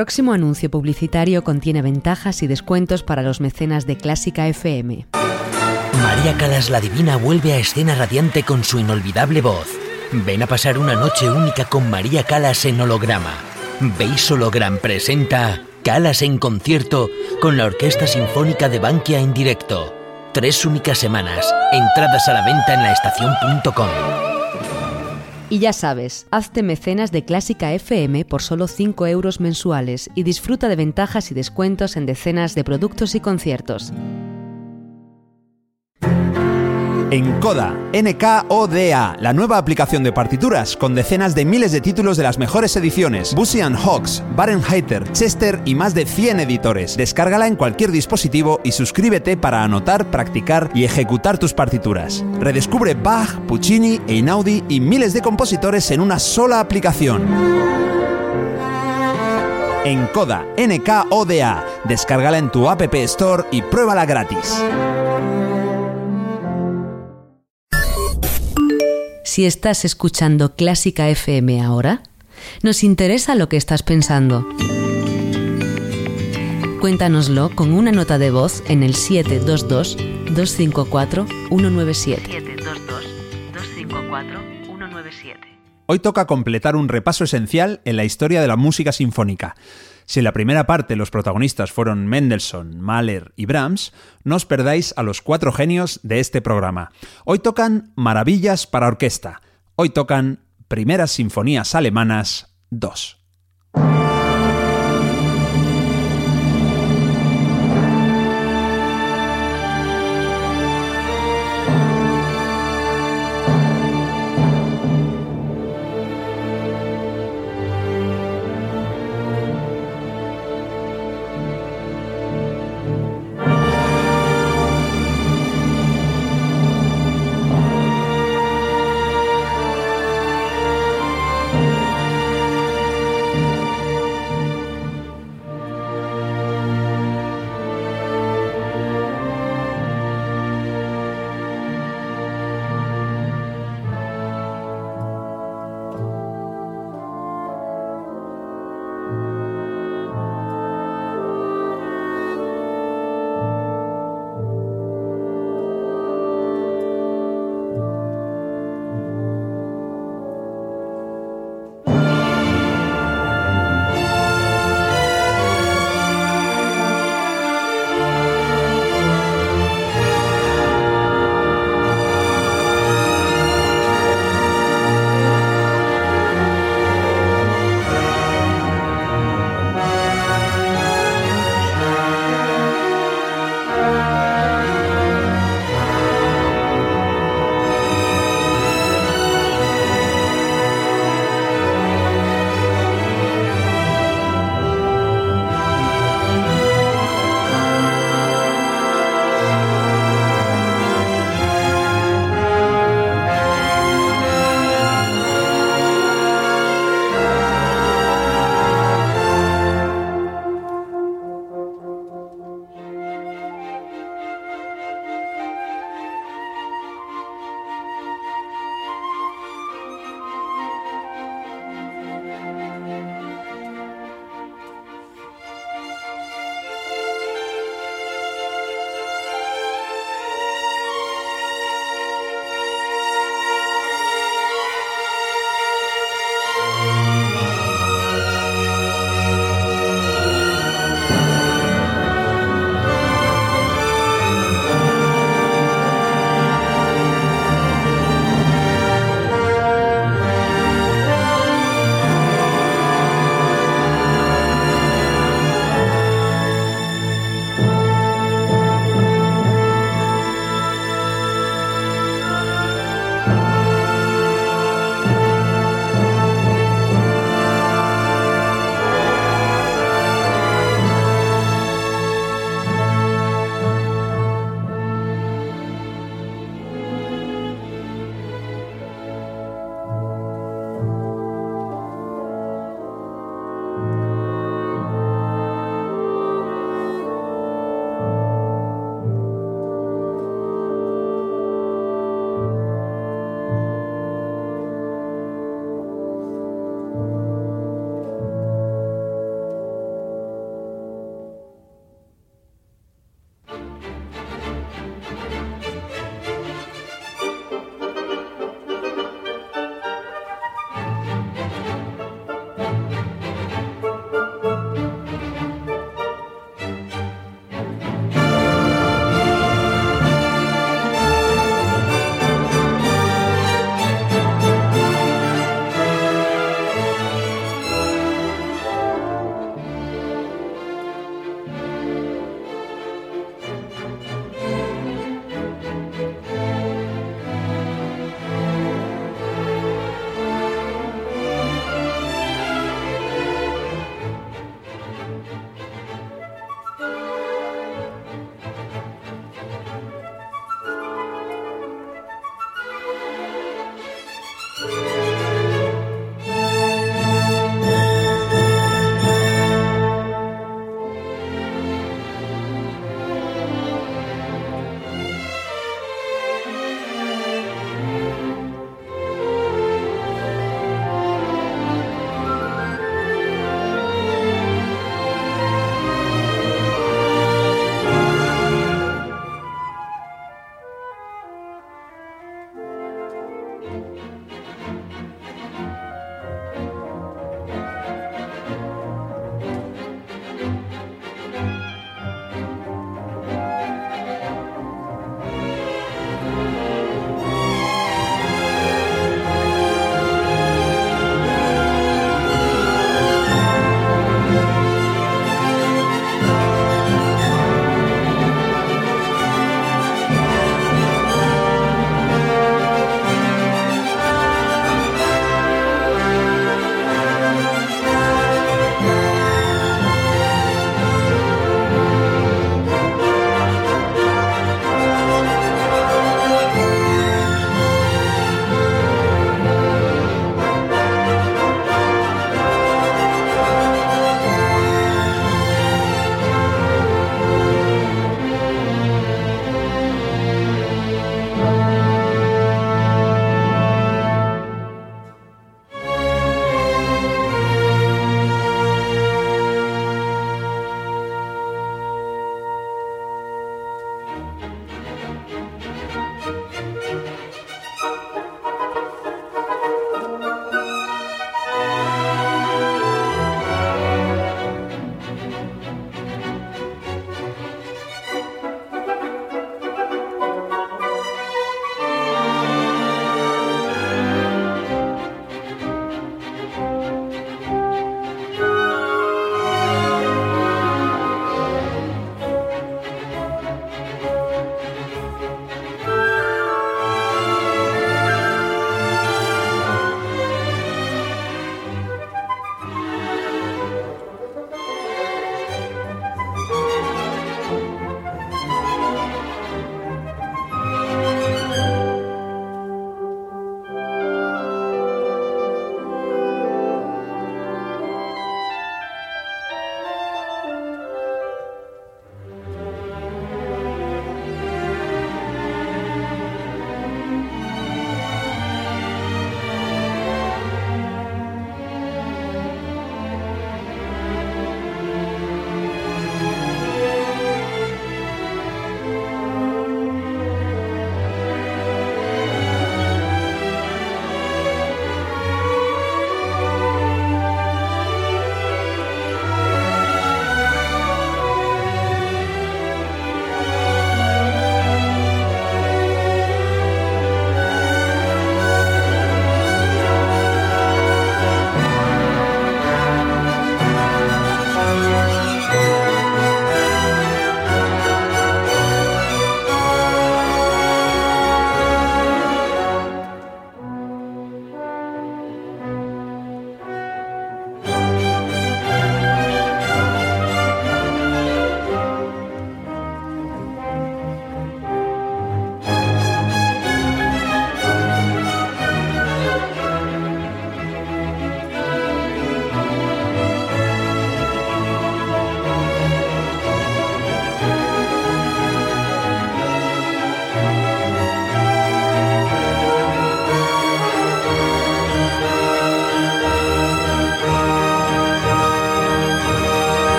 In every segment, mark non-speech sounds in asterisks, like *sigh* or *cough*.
Próximo anuncio publicitario contiene ventajas y descuentos para los mecenas de Clásica FM. María Calas la Divina vuelve a escena radiante con su inolvidable voz. Ven a pasar una noche única con María Calas en holograma. Veis Hologram presenta Calas en concierto con la Orquesta Sinfónica de Bankia en directo. Tres únicas semanas. Entradas a la venta en laestacion.com. Y ya sabes, hazte mecenas de Clásica FM por solo 5 euros mensuales y disfruta de ventajas y descuentos en decenas de productos y conciertos. Encoda, N-K-O-D-A, la nueva aplicación de partituras con decenas de miles de títulos de las mejores ediciones. Busy Hawks, Barenheiter, Chester y más de 100 editores. Descárgala en cualquier dispositivo y suscríbete para anotar, practicar y ejecutar tus partituras. Redescubre Bach, Puccini, Einaudi y miles de compositores en una sola aplicación. Encoda, N-K-O-D-A. Descárgala en tu App Store y pruébala gratis. Si estás escuchando Clásica FM ahora, nos interesa lo que estás pensando. Cuéntanoslo con una nota de voz en el 722-254-197. 722-254-197. Hoy toca completar un repaso esencial en la historia de la música sinfónica. Si en la primera parte los protagonistas fueron Mendelssohn, Mahler y Brahms, no os perdáis a los cuatro genios de este programa. Hoy tocan Maravillas para Orquesta. Hoy tocan Primeras Sinfonías Alemanas 2.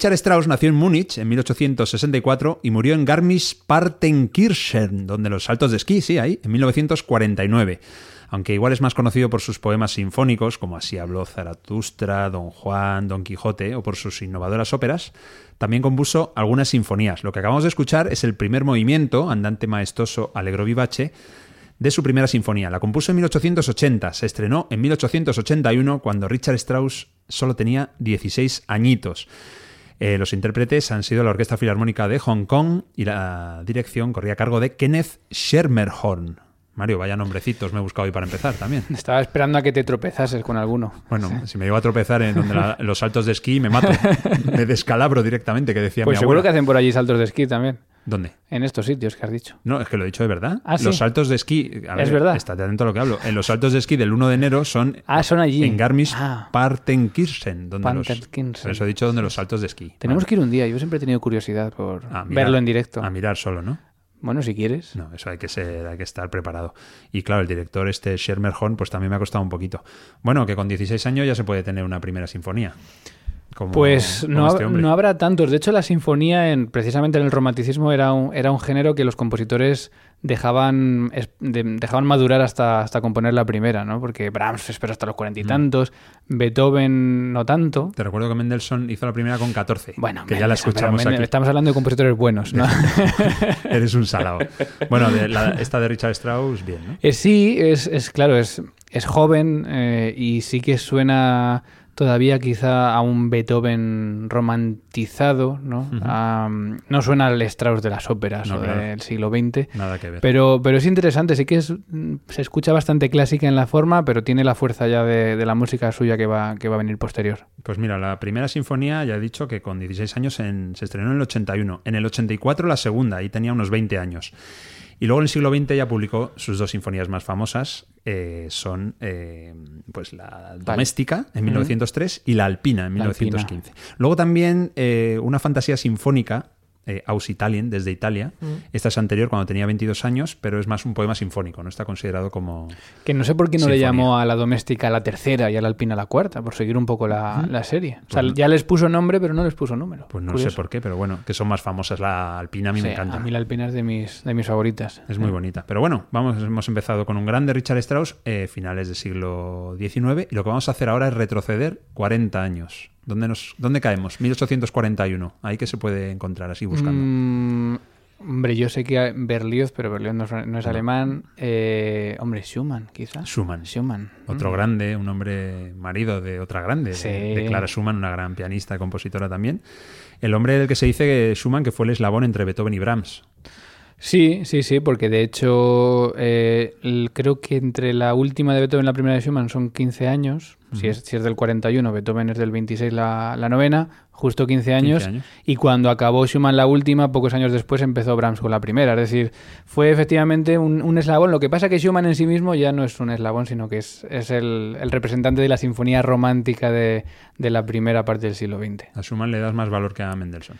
Richard Strauss nació en Múnich en 1864 y murió en Garmisch-Partenkirchen, donde los saltos de esquí, sí, ahí, en 1949 aunque igual es más conocido por sus poemas sinfónicos, como Así habló Zaratustra, Don Juan, Don Quijote, o por sus innovadoras óperas, también compuso algunas sinfonías. Lo que acabamos de escuchar es el primer movimiento, andante maestoso Allegro vivace, de su primera sinfonía. La compuso en 1880, se estrenó en 1881 cuando Richard Strauss solo tenía 16 añitos. Eh, los intérpretes han sido la Orquesta Filarmónica de Hong Kong y la dirección corría a cargo de Kenneth Schermerhorn. Mario, vaya nombrecitos me he buscado hoy para empezar también. *laughs* Estaba esperando a que te tropezases con alguno. Bueno, si me iba a tropezar en donde *laughs* los saltos de esquí, me mato. *laughs* me descalabro directamente, que decía pues mi seguro que hacen por allí saltos de esquí también. ¿Dónde? En estos sitios que has dicho. No, es que lo he dicho de verdad. ¿Ah, sí? Los saltos de esquí. es verdad. Estate atento a lo que hablo. En los saltos de esquí del 1 de enero son. Ah, son allí. En Garmisch ah. Partenkirchen. Donde los, Partenkirchen. por eso he dicho donde los saltos de esquí. Tenemos Vale. que ir un día. Yo siempre he tenido curiosidad por mirar- verlo en directo. A mirar solo, ¿no? Bueno, si quieres. No, eso hay que ser, hay que estar preparado. Y claro, el director este Schermerhorn, pues también me ha costado un poquito. Bueno, que con 16 años ya se puede tener una primera sinfonía. Como- Pues como no, este no habrá tantos. De hecho, la sinfonía, en, precisamente en el romanticismo, era un, era un género que los compositores dejaban, es- de- dejaban madurar hasta, hasta componer la primera, ¿no? Porque Brahms espera hasta los cuarenta y tantos, Beethoven no tanto. Te recuerdo que Mendelssohn hizo la primera con 14. Bueno, que ya la escuchamos aquí. Estamos hablando de compositores buenos, ¿no? *laughs* Eres un salado. *laughs* Bueno, de la- esta de Richard Strauss, bien, ¿no? Eh, sí, es, es claro, es, es joven eh, y sí que suena todavía quizá a un Beethoven romantizado, ¿no? A, mm, no suena al Strauss de las óperas No, o claro. del siglo XX. Nada que ver. Pero, pero es interesante, sí que es, mm, se escucha bastante clásica en la forma, pero tiene la fuerza ya de, de la música suya que va, que va a venir posterior. Pues mira, la primera sinfonía, ya he dicho que con 16 años en- se estrenó en el 81. En el 84 la segunda, ahí tenía unos 20 años. Y luego en el siglo XX ya publicó sus dos sinfonías más famosas, eh, son eh, pues la Doméstica en 1903 y la Alpina en La Alpina. 1915. Luego también eh, una fantasía sinfónica, eh, Aus Italien, desde Italia. Esta es anterior cuando tenía 22 años, pero es más un poema sinfónico, no está considerado como... Que no sé por qué no le llamó a la doméstica la tercera y a la alpina la cuarta, por seguir un poco la, la serie. O sea, Pues no. ya les puso nombre, pero no les puso número. Pues no Curioso. sé por qué, pero bueno, que son más famosas. La Alpina a mí Sí, me encanta. A mí la alpina es de mis, de mis favoritas. Es muy bonita. Pero bueno, vamos, hemos empezado con un grande Richard Strauss, eh, finales del siglo XIX, y lo que vamos a hacer ahora es retroceder 40 años. ¿Dónde, nos, ¿Dónde caemos? 1841. Ahí que se puede encontrar así buscando. Mm, hombre, yo sé que Berlioz, pero Berlioz no es, no es alemán. Eh, hombre, Schumann, quizás. Schumann. Schumann. Otro Mm. grande, un hombre marido de otra grande, de- Sí. de, Clara Schumann, una gran pianista compositora también. El hombre del que se dice que Schumann que fue el eslabón entre Beethoven y Brahms. Sí, sí, sí, porque de hecho eh, el- creo que entre la última de Beethoven y la primera de Schumann son 15 años. si, es, si es del 41, Beethoven es del 26 la, la novena, justo 15 años, 15 años. Y cuando acabó Schumann la última, pocos años después empezó Brahms con la primera. Es decir, fue efectivamente un, un eslabón. Lo que pasa que Schumann en sí mismo ya no es un eslabón, sino que es, es el, el representante de la sinfonía romántica de, de la primera parte del siglo XX. A Schumann le das más valor que a Mendelssohn.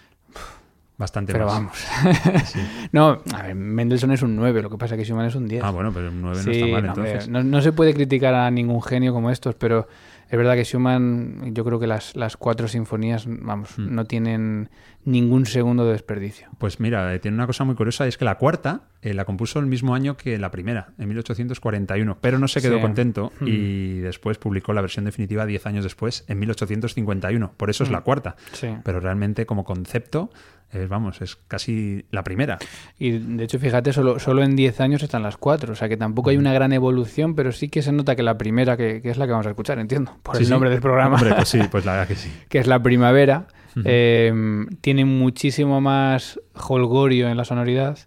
Bastante Pero más. vamos. *laughs* no, a ver, Mendelssohn es un 9, lo que pasa que Schumann es un 10. Ah, bueno, pero un 9 no está mal no, entonces. no, no se puede criticar a ningún genio como estos, pero es verdad que Schumann, yo creo que las, las cuatro sinfonías, vamos, Mm. no tienen ningún segundo de desperdicio. Pues mira, eh, tiene una cosa muy curiosa, es que la cuarta eh, la compuso el mismo año que la primera, en 1841, pero no se quedó Sí. contento Hmm. y después publicó la versión definitiva 10 años después, en 1851. Por eso es la cuarta. Hmm. Sí. Pero realmente como concepto, eh, vamos, es casi la primera. Y de hecho, fíjate, solo, solo en 10 años están las cuatro. O sea que tampoco hay una gran evolución, pero sí que se nota que la primera, que, que es la que vamos a escuchar, entiendo, por Sí, el sí. nombre del programa, Hombre, pues sí, *laughs* pues la verdad que sí. que es la primavera, eh, tiene muchísimo más holgorio en la sonoridad.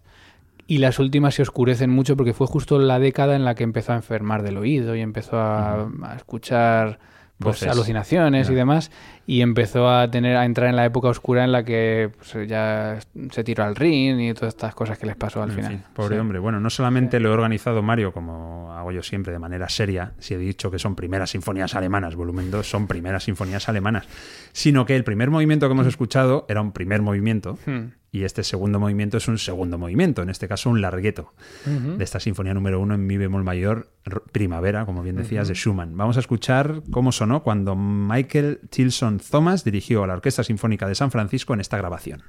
Y las últimas se oscurecen mucho porque fue justo la década en la que empezó a enfermar del oído y empezó a, a escuchar pues, Voces. alucinaciones y demás. Y empezó a tener a entrar en la época oscura en la que pues, ya se tiró al ring y todas estas cosas que les pasó al En final. fin, pobre Sí. hombre. Bueno, no solamente lo he organizado Mario como hago yo siempre de manera seria, si he dicho que son primeras sinfonías alemanas, volumen 2 son primeras sinfonías alemanas, sino que el primer movimiento que hemos escuchado era un primer movimiento Hmm. Y este segundo movimiento es un segundo movimiento, en este caso un largueto de esta sinfonía número uno en mi bemol mayor, primavera, como bien decías, de Schumann. Vamos a escuchar cómo sonó cuando Michael Tilson Thomas dirigió a la Orquesta Sinfónica de San Francisco en esta grabación.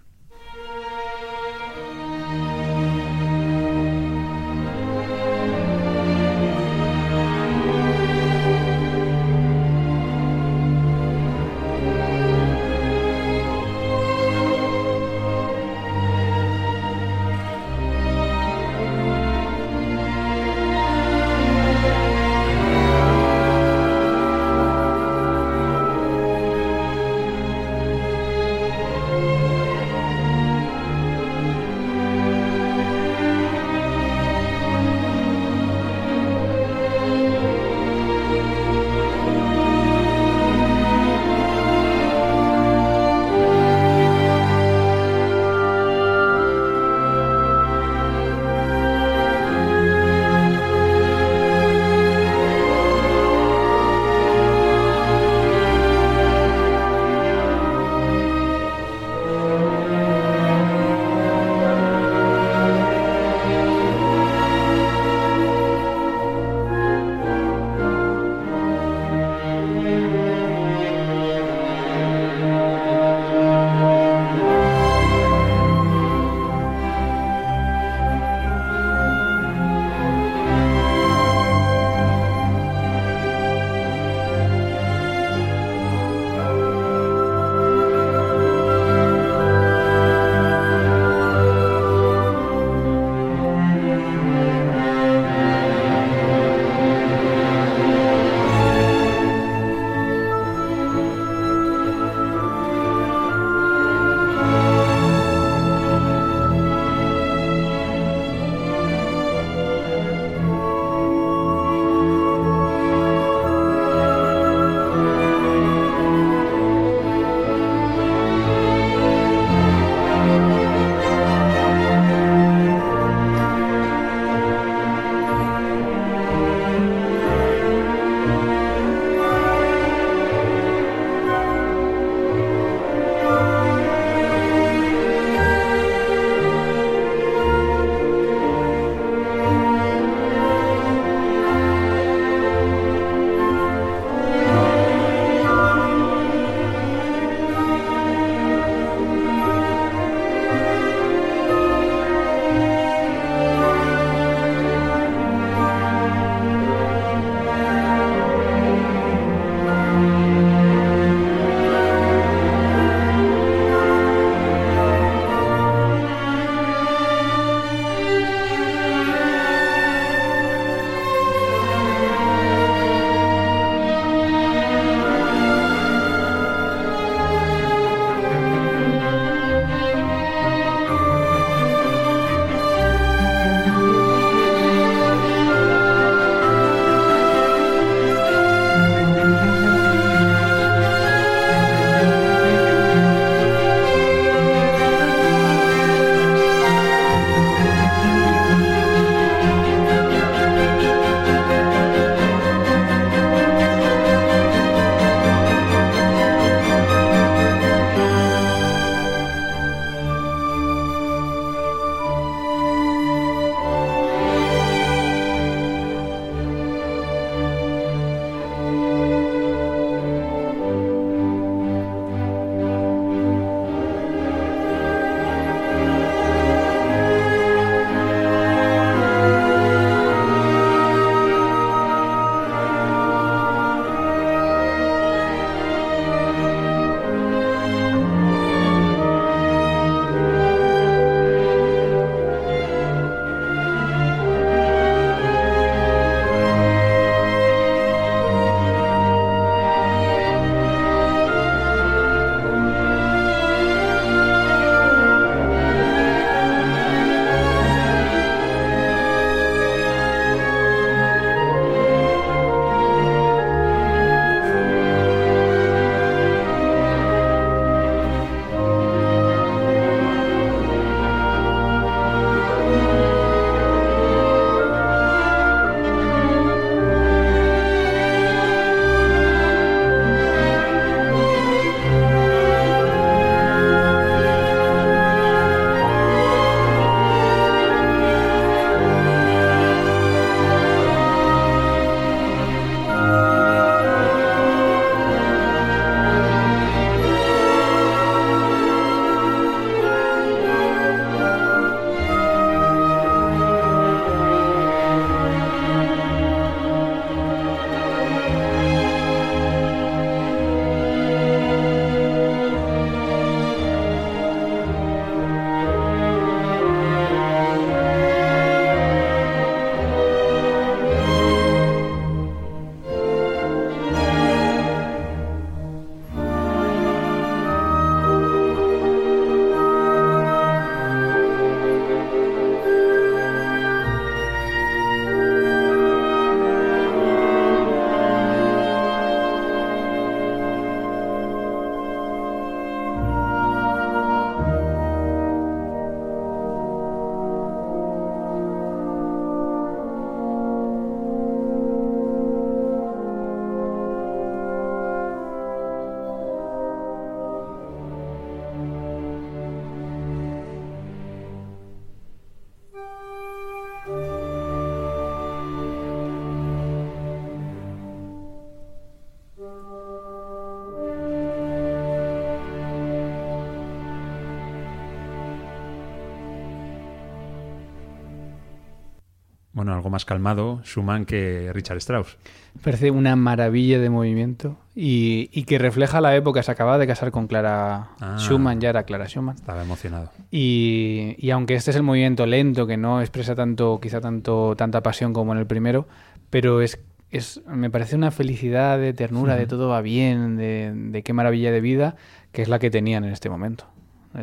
Bueno, algo más calmado Schumann que Richard Strauss. Parece una maravilla de movimiento y, y que refleja la época. Se acababa de casar con Clara Ah. Schumann, ya era Clara Schumann. Estaba emocionado. Y, y aunque este es el movimiento lento, que no expresa tanto, quizá tanto, tanta pasión como en el primero, pero es, es me parece una felicidad de ternura, de todo va bien, de, de qué maravilla de vida, que es la que tenían en este momento.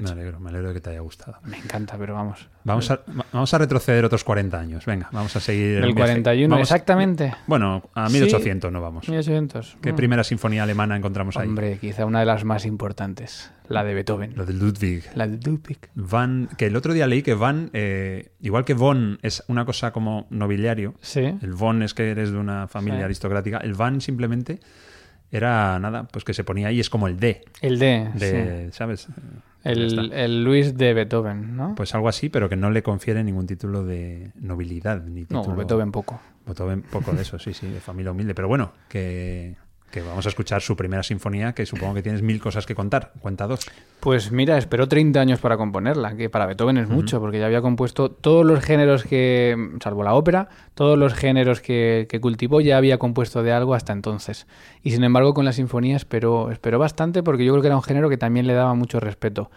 Me alegro, me alegro de que te haya gustado. Me encanta, pero vamos. Vamos a, vamos a retroceder otros 40 años. Venga, vamos a seguir. Del el viaje. 41, Vamos- exactamente. Bueno, a Sí. 1800 no vamos. 1800. ¿Qué Mm. primera sinfonía alemana encontramos ahí? Hombre, quizá una de las más importantes, la de Beethoven. Lo de Ludwig. La de Ludwig. Van, que el otro día leí que Van, eh, igual que Von es una cosa como nobiliario, Sí. el Von es que eres de una familia Sí. aristocrática, el Van simplemente era nada, pues que se ponía ahí, es como el D, El D, de, ¿sabes? sí. Ya El, el Luis de Beethoven, ¿no? Pues algo así, pero que no le confiere ningún título de nobilidad, ni no, título... Beethoven poco. Beethoven, poco de eso, sí, sí, de familia humilde. Pero bueno, que, que vamos a escuchar su primera sinfonía, que supongo que tienes mil cosas que contar. Cuenta dos. Pues mira, esperó 30 años para componerla, que para Beethoven es mucho, porque ya había compuesto todos los géneros que, salvo la ópera, todos los géneros que, que cultivó ya había compuesto de algo hasta entonces. Y sin embargo con la sinfonía esperó, esperó bastante porque yo creo que era un género que también le daba mucho respeto.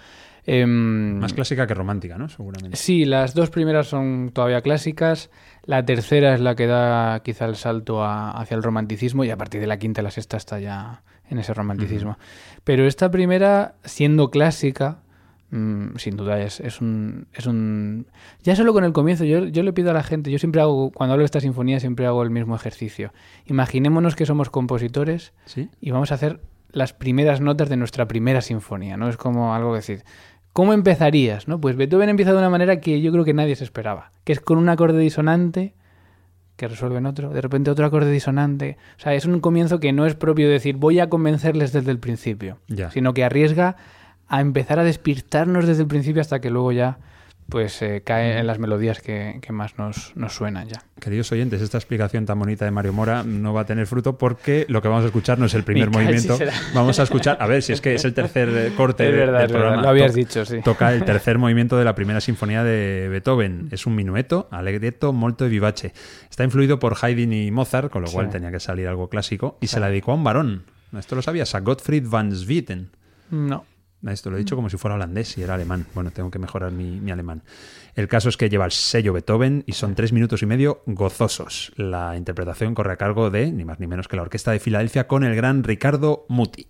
Em, Más clásica que romántica, ¿no? Seguramente. Sí, las dos primeras son todavía clásicas. La tercera es la que da quizá el salto a- hacia el romanticismo y a partir de la quinta y la sexta está ya en ese romanticismo. Pero esta primera, siendo clásica, mm, sin duda es, es un, es un... Ya solo con el comienzo, yo, yo le pido a la gente, yo siempre hago, cuando hablo de esta sinfonía, siempre hago el mismo ejercicio. Imaginémonos que somos compositores ¿Sí? y vamos a hacer las primeras notas de nuestra primera sinfonía, ¿no? Es como algo que decir, ¿cómo empezarías? ¿no? Pues Beethoven empieza de una manera que yo creo que nadie se esperaba, que es con un acorde disonante que resuelve en otro, de repente otro acorde disonante. O sea, es un comienzo que no es propio de decir voy a convencerles desde el principio, Ya. sino que arriesga a empezar a despistarnos desde el principio hasta que luego ya pues eh, cae en las melodías que, que más nos, nos suenan ya. Queridos oyentes, esta explicación tan bonita de Mario Mora no va a tener fruto porque lo que vamos a escuchar no es el *laughs* primer movimiento. será. Vamos a escuchar, a ver si es que es el tercer eh, corte Es verdad, del es verdad, programa. lo habías To- dicho, sí. Toca el *laughs* tercer movimiento de la primera sinfonía de Beethoven. Es un minueto, allegretto molto vivace. Está influido por Haydn y Mozart, con lo cual Sí. tenía que salir algo clásico, y se la dedicó a un varón. Esto lo sabías, a Gottfried van Swieten. No. Esto lo he dicho como si fuera holandés y era alemán. Bueno, tengo que mejorar mi, mi alemán. El caso es que lleva el sello Beethoven y son tres minutos y medio gozosos. La interpretación corre a cargo de, ni más ni menos que la Orquesta de Filadelfia, con el gran Ricardo Muti.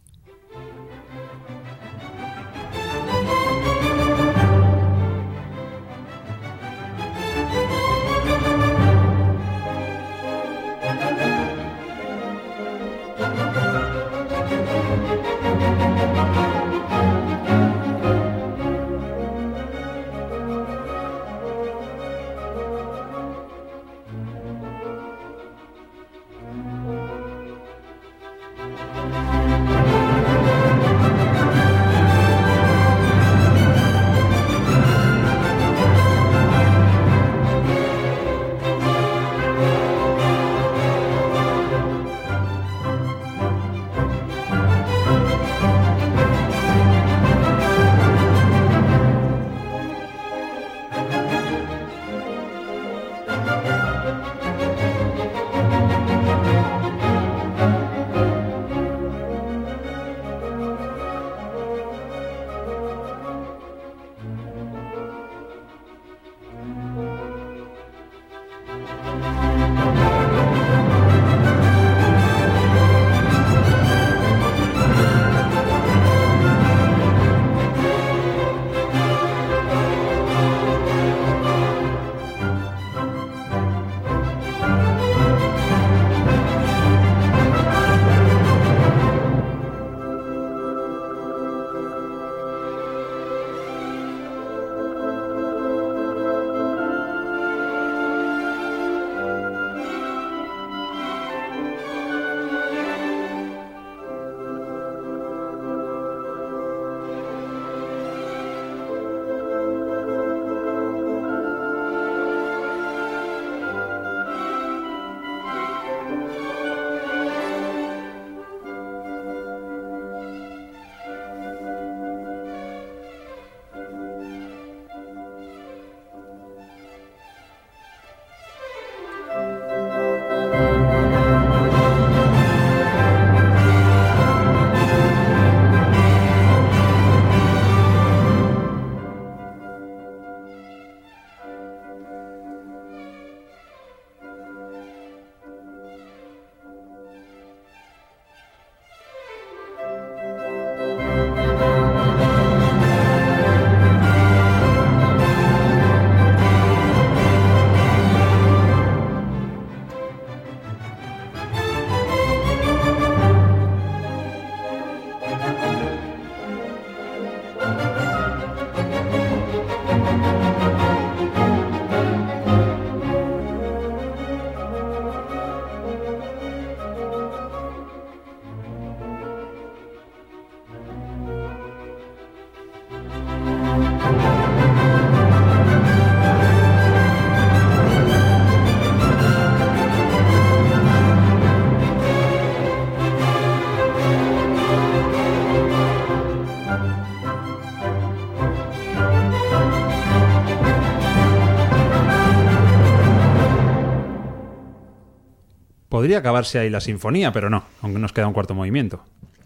Podría acabarse ahí la sinfonía, pero no, aunque nos queda un cuarto movimiento.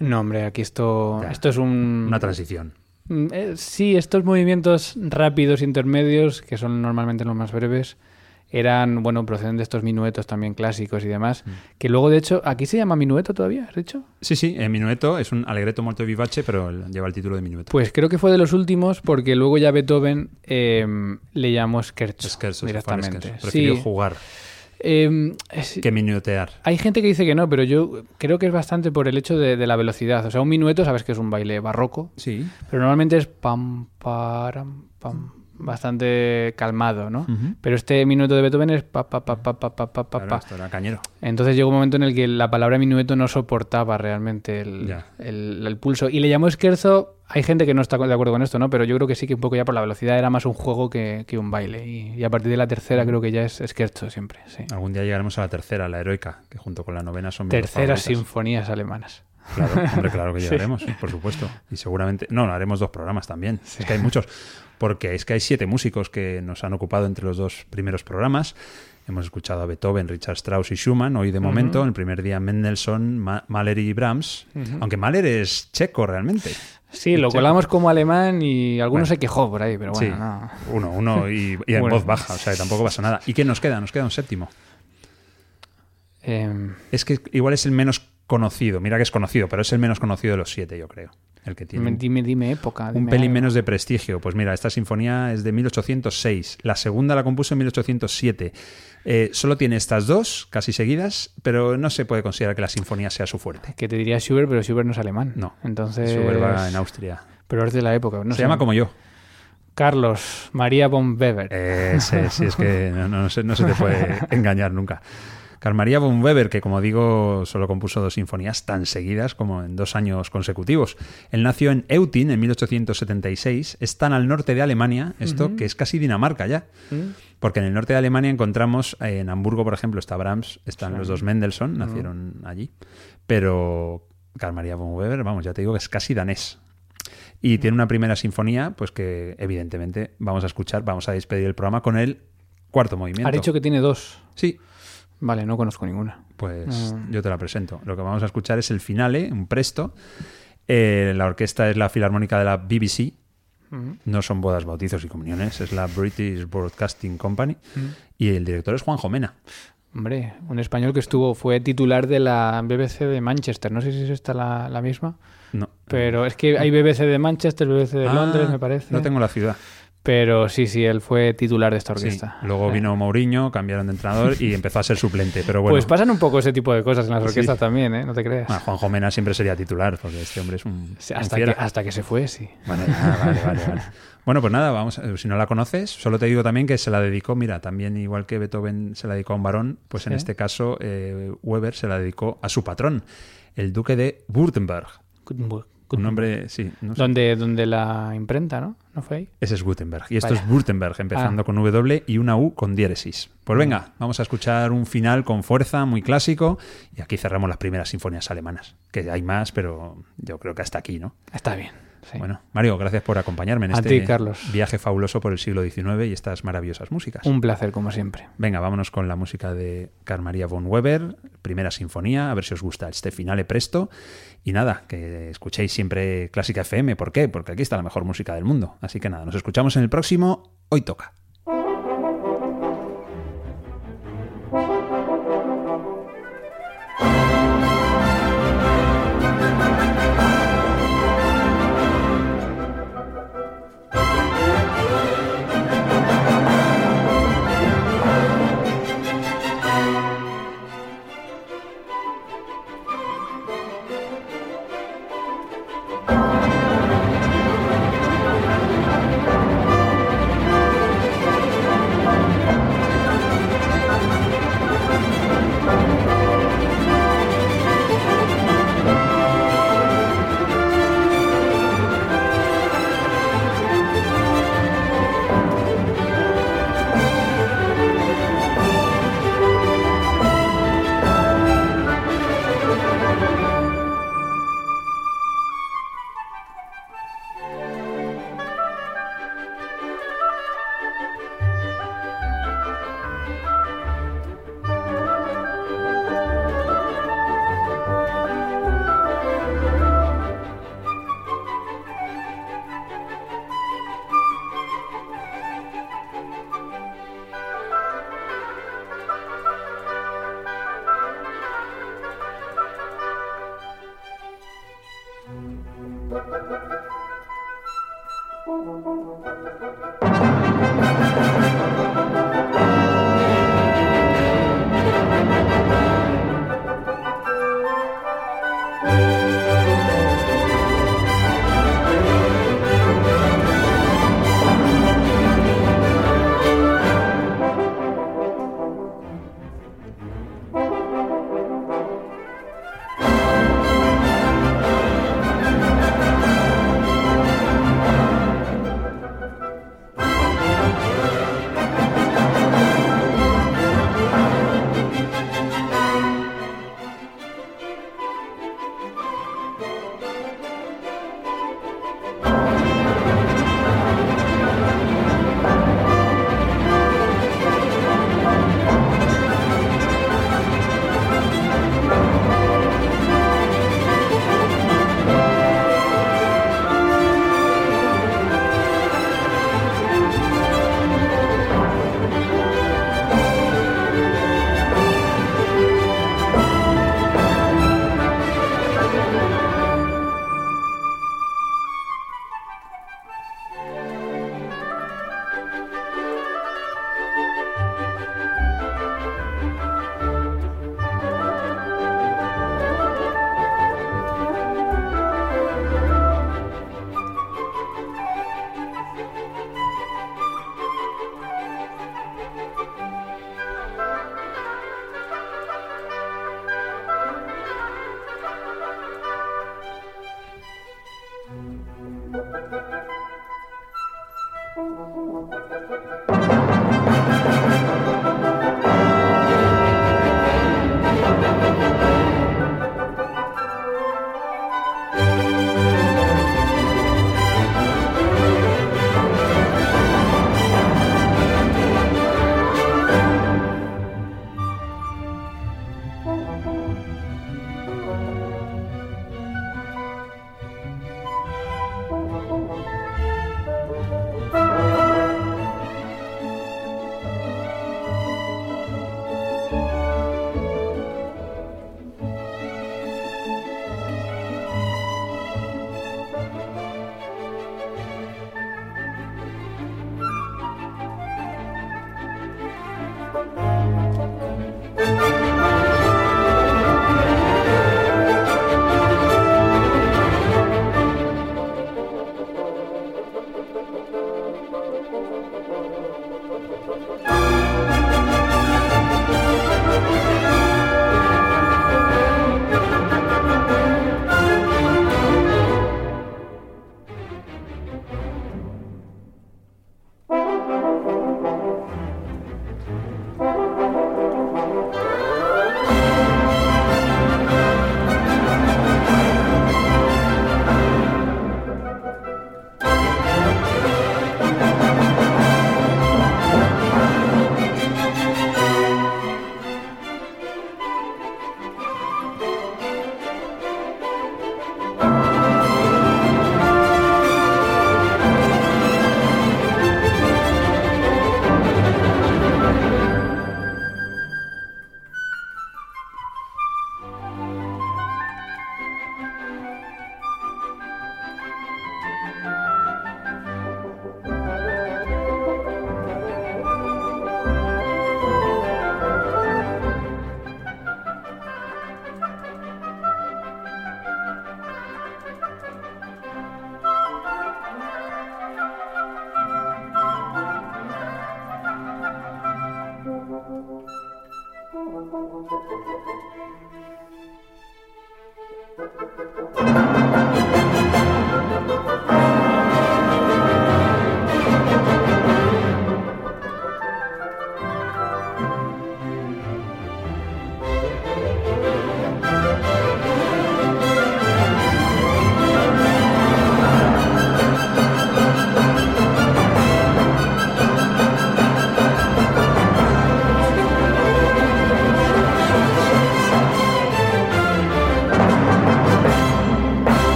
No, hombre, aquí esto, Ya. esto es un... Una transición. Mm, eh, sí, estos movimientos rápidos intermedios, que son normalmente los más breves, eran, bueno, proceden de estos minuetos también clásicos y demás, Mm. que luego, de hecho, ¿aquí se llama minueto todavía, has dicho? Sí, sí, en minueto es un allegretto molto vivace, pero lleva el título de minueto. Pues creo que fue de los últimos, porque luego ya Beethoven eh, le llamó scherzo, directamente. Prefirió Sí, jugar eh, es- que minutear. Hay gente que dice que no, pero yo creo que es bastante por el hecho de, de la velocidad. O sea, un minueto, sabes que es un baile barroco, Sí. pero normalmente es pam, param, pam, bastante calmado, ¿no? Pero este minueto de Beethoven es pa pa pa pa pa pa pa claro, pa. Esto era cañero. Entonces llegó un momento en el que la palabra minueto no soportaba realmente el, el, pulso. Y le llamó Scherzo. Hay gente que no está de acuerdo con esto, ¿no? Pero yo creo que sí que un poco ya por la velocidad era más un juego que, un baile. Y, a partir de la tercera creo que ya es Scherzo siempre. Algún día llegaremos a la tercera, la heroica, que junto con la novena son mis Terceras sinfonías alemanas. Claro, hombre, claro que *laughs* llegaremos, por supuesto. Y seguramente, no, haremos dos programas también. Es que hay muchos, porque es que hay siete músicos que nos han ocupado entre los dos primeros programas. Hemos escuchado a Beethoven, Richard Strauss y Schumann. Hoy, de momento, el primer día Mendelssohn, Ma- Mahler y Brahms. Aunque Mahler es checo realmente. Sí, lo Checo. colamos como alemán y algunos Bueno. se quejó por ahí, pero bueno, sí, no. uno, uno y, y en Bueno. voz baja, o sea, que tampoco pasa nada. ¿Y qué nos queda? Nos queda un séptimo. Em, Es que igual es el menos conocido. Mira que es conocido, pero es el menos conocido de los siete, yo creo. El que tiene dime, dime época. Un pelín algo. menos de prestigio. Pues mira, esta sinfonía es de 1806. La segunda la compuso en 1807. Eh, solo tiene estas dos, casi seguidas, pero no se puede considerar que la sinfonía sea su fuerte. Que te diría Schubert, pero Schubert no es alemán. No. Entonces. Schubert va en Austria. Pero es de la época. No se sé. llama como yo. Carlos María von Weber. Ese, sí, es que no, no se, no se te puede *laughs* engañar nunca. Carl Maria von Weber, que como digo, solo compuso dos sinfonías tan seguidas como en dos años consecutivos. Él nació en Eutin en 1876, es tan al norte de Alemania, esto que es casi Dinamarca ya. Porque en el norte de Alemania encontramos, eh, en Hamburgo, por ejemplo, está Brahms, están los dos Mendelssohn, nacieron allí. Pero Carl Maria von Weber, vamos, ya te digo que es casi danés. Y tiene una primera sinfonía, pues que evidentemente vamos a escuchar, vamos a despedir el programa con el cuarto movimiento. Has dicho que tiene dos. Sí, Vale, no conozco ninguna. pues Mm. yo te la presento. Lo que vamos a escuchar es el finale, un presto. Eh, la orquesta es la Filarmónica de la BBC. No son bodas, bautizos y comuniones, es la British Broadcasting Company. Y el director es Juan Jomena. Hombre, un español que estuvo, fue titular de la BBC de Manchester. No sé si es esta la, la misma. No. Pero es que hay BBC de Manchester, BBC de Ah, Londres, me parece. No tengo la ciudad. Pero sí, sí, él fue titular de esta Sí. orquesta. Luego Eh. vino Mourinho, cambiaron de entrenador y empezó a ser suplente. Pero bueno, Pues pasan un poco ese tipo de cosas en las Sí. orquestas también, ¿eh? No te creas. Juan Jomena siempre sería titular, porque este hombre es un, hasta, que, hasta que se fue, sí. Vale, ah, vale, vale, vale. Bueno, pues nada, vamos, a- si no la conoces, solo te digo también que se la dedicó, mira, también igual que Beethoven se la dedicó a un varón, pues en Sí. este caso eh, Weber se la dedicó a su patrón, el duque de Württemberg. Un nombre, sí, no sé. Donde, donde la imprenta, ¿no? ¿No fue ahí? Ese es Gutenberg. Y esto Vaya. es Württemberg, empezando Ah. con W y una U con diéresis. Pues venga, vamos a escuchar un final con fuerza, muy clásico. Y aquí cerramos las primeras sinfonías alemanas. Que hay más, pero yo creo que hasta aquí, ¿no? Está bien. Sí. Bueno, Mario, gracias por acompañarme en A este ti, Carlos. viaje fabuloso por el siglo XIX y estas maravillosas músicas. Un placer, como siempre. Venga, vámonos con la música de Carl Maria von Weber, primera sinfonía, a ver si os gusta este finale presto. Y nada, que escuchéis siempre Clásica FM. ¿Por qué? Porque aquí está la mejor música del mundo. Así que nada, nos escuchamos en el próximo. Hoy toca.